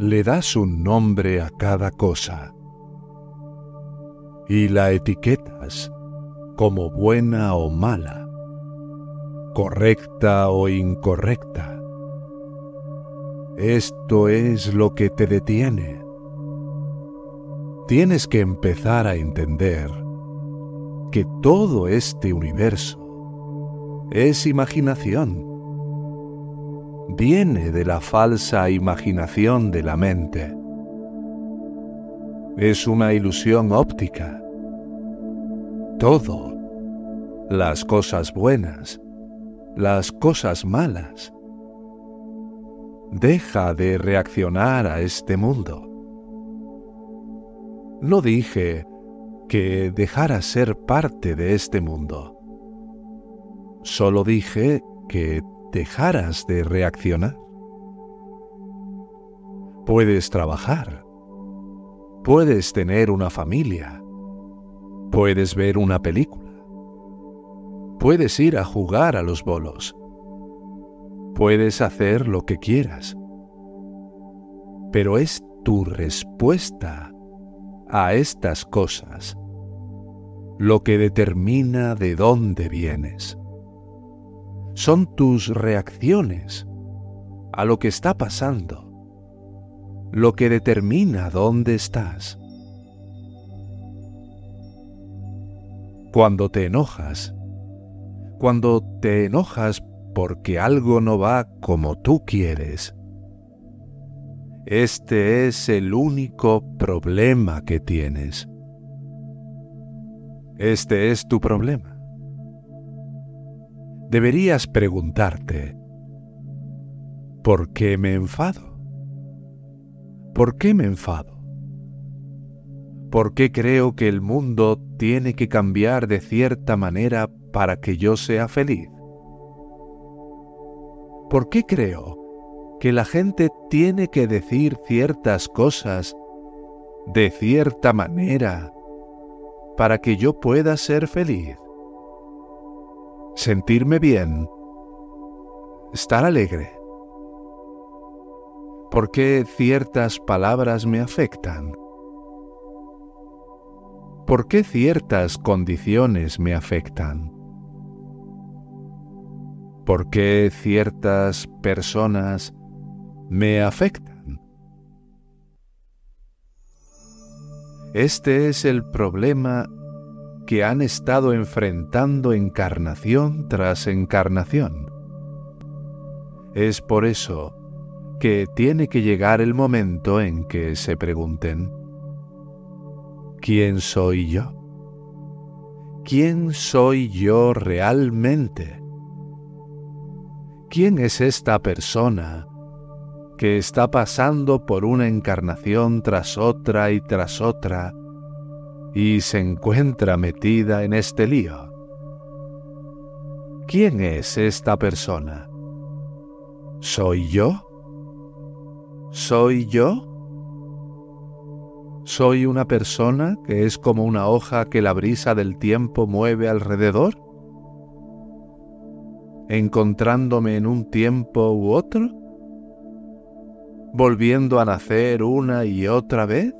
Le das un nombre a cada cosa y la etiquetas como buena o mala, correcta o incorrecta. Esto es lo que te detiene. Tienes que empezar a entender que todo este universo es imaginación viene de la falsa imaginación de la mente. Es una ilusión óptica. Todo, las cosas buenas, las cosas malas, deja de reaccionar a este mundo. No dije que dejara ser parte de este mundo. Solo dije que dejaras de reaccionar. Puedes trabajar, puedes tener una familia, puedes ver una película, puedes ir a jugar a los bolos, puedes hacer lo que quieras, pero es tu respuesta a estas cosas lo que determina de dónde vienes son tus reacciones a lo que está pasando, lo que determina dónde estás. Cuando te enojas, cuando te enojas porque algo no va como tú quieres, este es el único problema que tienes. Este es tu problema deberías preguntarte, ¿por qué me enfado? ¿Por qué me enfado? ¿Por qué creo que el mundo tiene que cambiar de cierta manera para que yo sea feliz? ¿Por qué creo que la gente tiene que decir ciertas cosas de cierta manera para que yo pueda ser feliz? Sentirme bien, estar alegre. ¿Por qué ciertas palabras me afectan? ¿Por qué ciertas condiciones me afectan? ¿Por qué ciertas personas me afectan? Este es el problema que han estado enfrentando encarnación tras encarnación. Es por eso que tiene que llegar el momento en que se pregunten, ¿quién soy yo? ¿Quién soy yo realmente? ¿Quién es esta persona que está pasando por una encarnación tras otra y tras otra y se encuentra metida en este lío. ¿Quién es esta persona? ¿Soy yo? ¿Soy yo? ¿Soy una persona que es como una hoja que la brisa del tiempo mueve alrededor? ¿Encontrándome en un tiempo u otro? ¿Volviendo a nacer una y otra vez?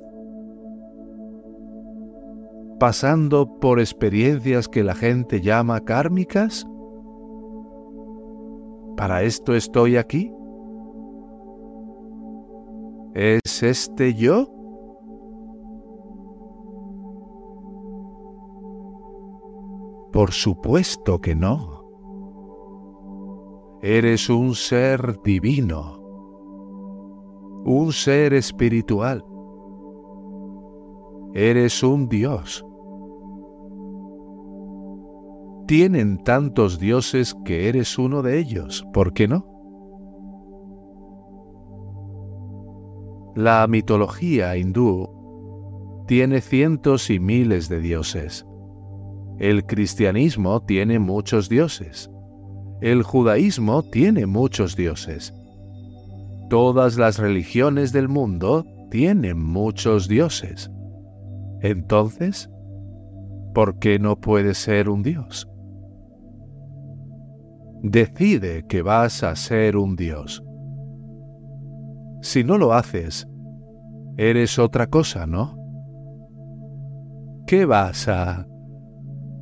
Pasando por experiencias que la gente llama kármicas? ¿Para esto estoy aquí? ¿Es este yo? Por supuesto que no. Eres un ser divino, un ser espiritual. Eres un Dios tienen tantos dioses que eres uno de ellos, ¿por qué no? La mitología hindú tiene cientos y miles de dioses. El cristianismo tiene muchos dioses. El judaísmo tiene muchos dioses. Todas las religiones del mundo tienen muchos dioses. Entonces, ¿por qué no puedes ser un dios? Decide que vas a ser un dios. Si no lo haces, eres otra cosa, ¿no? ¿Qué vas a...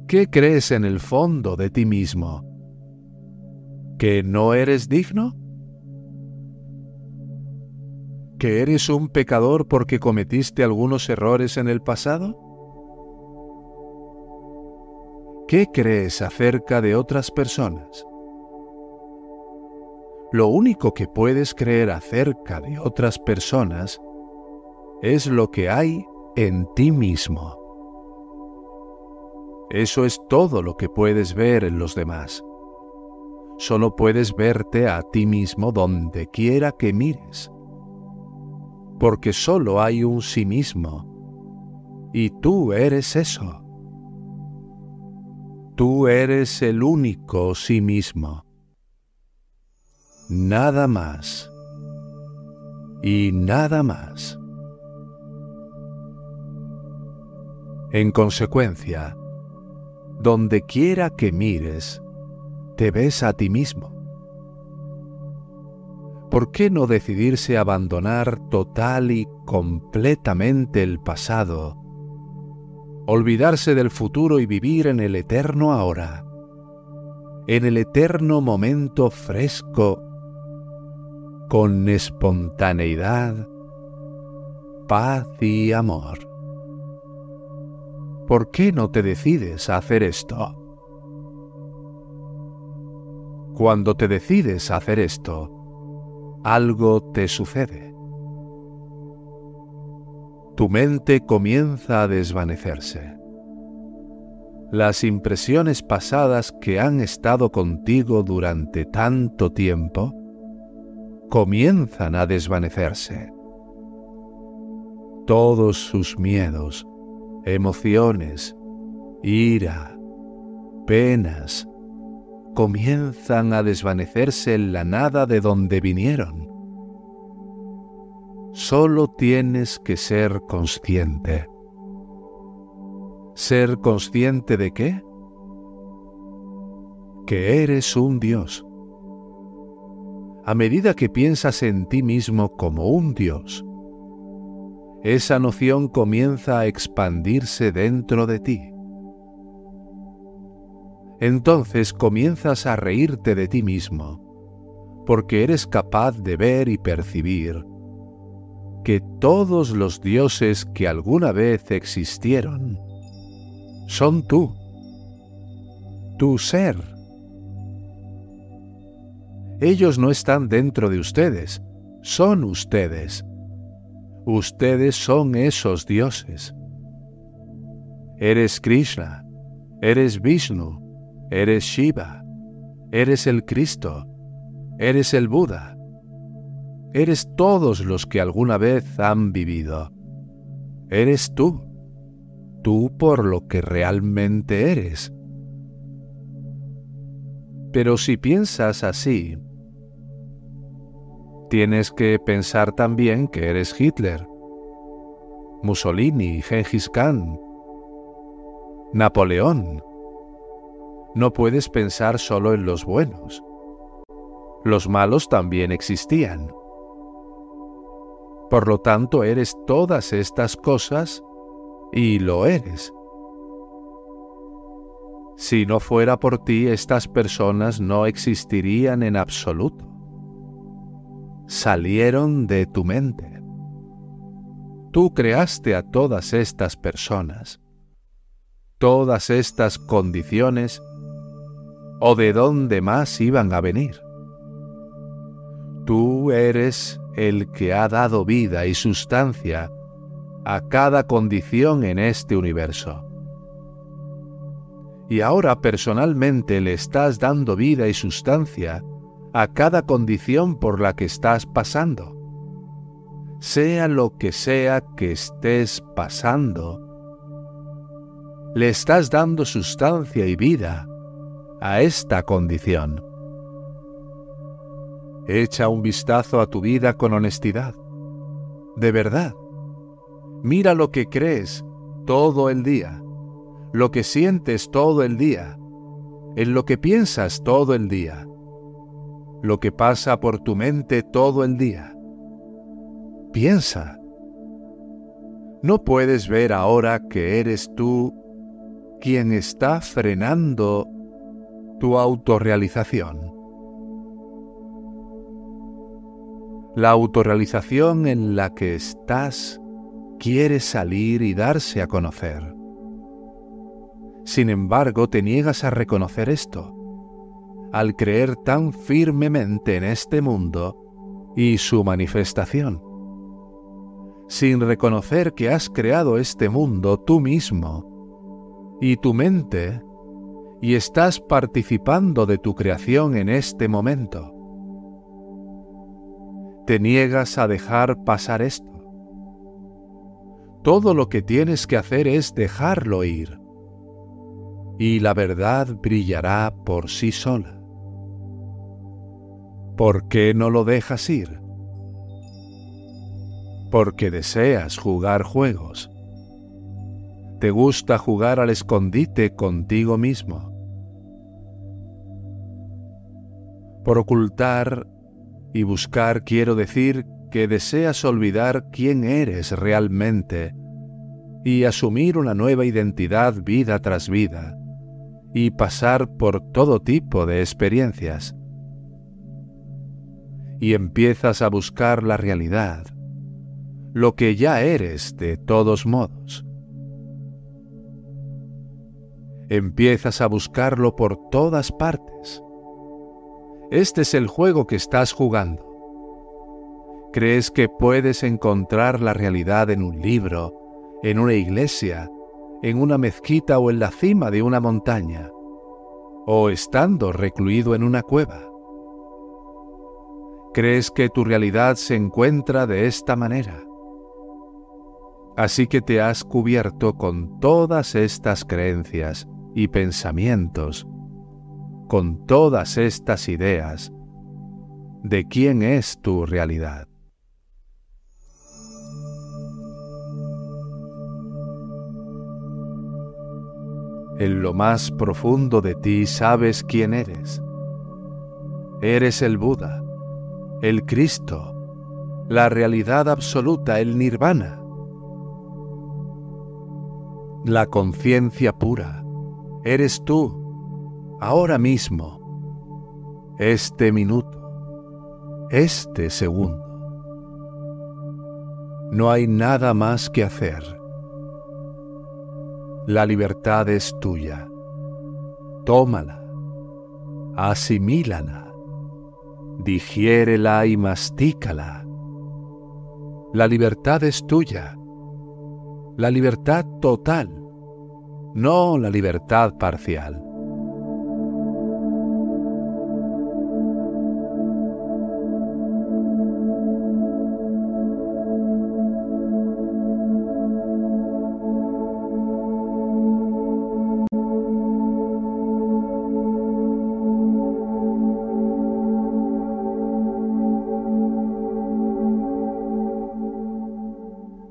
¿Qué crees en el fondo de ti mismo? ¿Que no eres digno? ¿Que eres un pecador porque cometiste algunos errores en el pasado? ¿Qué crees acerca de otras personas? Lo único que puedes creer acerca de otras personas es lo que hay en ti mismo. Eso es todo lo que puedes ver en los demás. Solo puedes verte a ti mismo donde quiera que mires. Porque solo hay un sí mismo. Y tú eres eso. Tú eres el único sí mismo nada más y nada más. En consecuencia, donde quiera que mires, te ves a ti mismo. ¿Por qué no decidirse abandonar total y completamente el pasado, olvidarse del futuro y vivir en el eterno ahora, en el eterno momento fresco con espontaneidad, paz y amor. ¿Por qué no te decides a hacer esto? Cuando te decides a hacer esto, algo te sucede. Tu mente comienza a desvanecerse. Las impresiones pasadas que han estado contigo durante tanto tiempo comienzan a desvanecerse. Todos sus miedos, emociones, ira, penas, comienzan a desvanecerse en la nada de donde vinieron. Solo tienes que ser consciente. ¿Ser consciente de qué? Que eres un Dios a medida que piensas en ti mismo como un Dios. Esa noción comienza a expandirse dentro de ti. Entonces comienzas a reírte de ti mismo, porque eres capaz de ver y percibir que todos los dioses que alguna vez existieron son tú, tu ser ellos no están dentro de ustedes, son ustedes. Ustedes son esos dioses. Eres Krishna, eres Vishnu, eres Shiva, eres el Cristo, eres el Buda, eres todos los que alguna vez han vivido. Eres tú, tú por lo que realmente eres. Pero si piensas así, Tienes que pensar también que eres Hitler, Mussolini, Gengis Khan, Napoleón. No puedes pensar solo en los buenos. Los malos también existían. Por lo tanto, eres todas estas cosas y lo eres. Si no fuera por ti, estas personas no existirían en absoluto salieron de tu mente. Tú creaste a todas estas personas, todas estas condiciones, o de dónde más iban a venir. Tú eres el que ha dado vida y sustancia a cada condición en este universo. y ahora personalmente le estás dando vida y sustancia a cada condición por la que estás pasando. Sea lo que sea que estés pasando, le estás dando sustancia y vida a esta condición. Echa un vistazo a tu vida con honestidad. De verdad. Mira lo que crees todo el día, lo que sientes todo el día, en lo que piensas todo el día, lo que pasa por tu mente todo el día. Piensa. ¿No puedes ver ahora que eres tú quien está frenando tu autorrealización? La autorrealización en la que estás quiere salir y darse a conocer. Sin embargo, te niegas a reconocer esto, al creer tan firmemente en este mundo y su manifestación. Sin reconocer que has creado este mundo tú mismo y tu mente y estás participando de tu creación en este momento te niegas a dejar pasar esto. Todo lo que tienes que hacer es dejarlo ir. Y la verdad brillará por sí sola. ¿Por qué no lo dejas ir? Porque deseas jugar juegos. Te gusta jugar al escondite contigo mismo. Por ocultar y buscar quiero decir que deseas olvidar quién eres realmente y asumir una nueva identidad vida tras vida y pasar por todo tipo de experiencias. Y empiezas a buscar la realidad, lo que ya eres de todos modos. Empiezas a buscarlo por todas partes este es el juego que estás jugando. ¿Crees que puedes encontrar la realidad en un libro, en una iglesia, en una mezquita o en la cima de una montaña? ¿O estando recluido en una cueva? ¿Crees que tu realidad se encuentra de esta manera? Así que te has cubierto con todas estas creencias y pensamientos con todas estas ideas de quién es tu realidad. En lo más profundo de ti sabes quién eres. Eres el Buda, el Cristo, la realidad absoluta, el nirvana, la conciencia pura. Eres tú ahora mismo, este minuto, este segundo. No hay nada más que hacer. La libertad es tuya. Tómala, asimílala, digiérela y mastícala. La libertad es tuya. La libertad total, no la libertad parcial.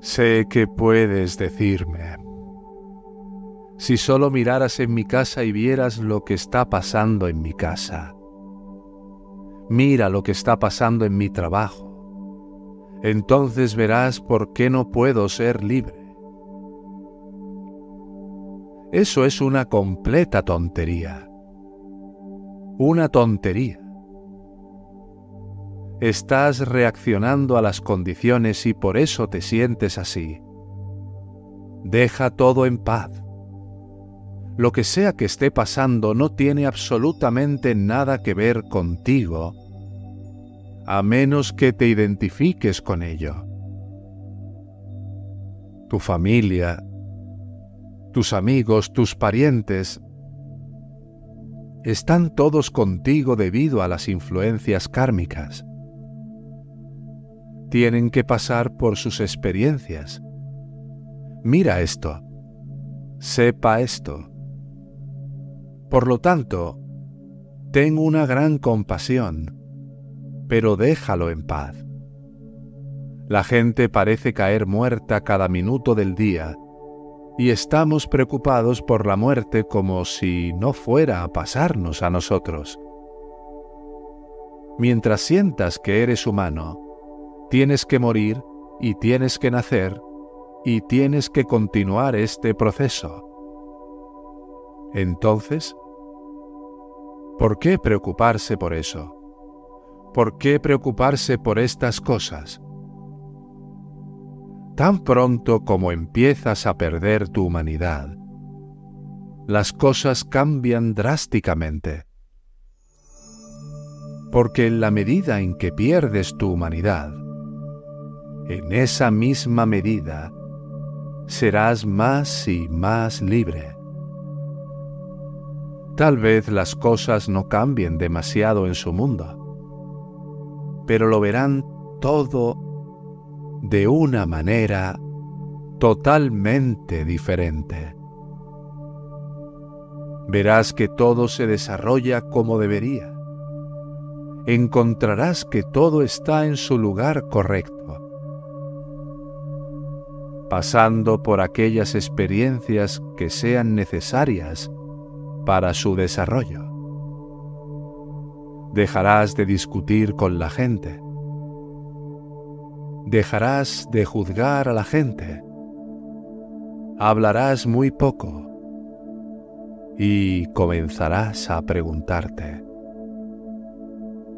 Sé que puedes decirme. Si solo miraras en mi casa y vieras lo que está pasando en mi casa. Mira lo que está pasando en mi trabajo. Entonces verás por qué no puedo ser libre. Eso es una completa tontería. Una tontería. Estás reaccionando a las condiciones y por eso te sientes así. Deja todo en paz. Lo que sea que esté pasando no tiene absolutamente nada que ver contigo, a menos que te identifiques con ello. Tu familia, tus amigos, tus parientes, están todos contigo debido a las influencias kármicas. Tienen que pasar por sus experiencias. Mira esto. Sepa esto. Por lo tanto, ten una gran compasión, pero déjalo en paz. La gente parece caer muerta cada minuto del día y estamos preocupados por la muerte como si no fuera a pasarnos a nosotros. Mientras sientas que eres humano, tienes que morir y tienes que nacer y tienes que continuar este proceso. Entonces, ¿por qué preocuparse por eso? ¿Por qué preocuparse por estas cosas? tan pronto como empiezas a perder tu humanidad, las cosas cambian drásticamente. Porque en la medida en que pierdes tu humanidad, en esa misma medida serás más y más libre. Tal vez las cosas no cambien demasiado en su mundo, pero lo verán todo de una manera totalmente diferente. Verás que todo se desarrolla como debería. Encontrarás que todo está en su lugar correcto. Pasando por aquellas experiencias que sean necesarias para su desarrollo. Dejarás de discutir con la gente dejarás de juzgar a la gente, hablarás muy poco y comenzarás a preguntarte,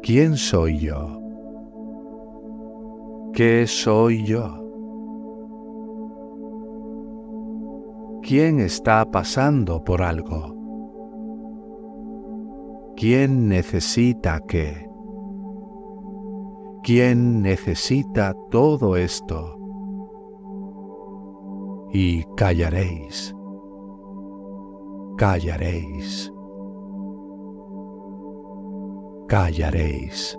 ¿quién soy yo? ¿Qué soy yo? ¿Quién está pasando por algo? ¿Quién necesita qué? ¿Quién necesita todo esto? Y callaréis, callaréis, callaréis.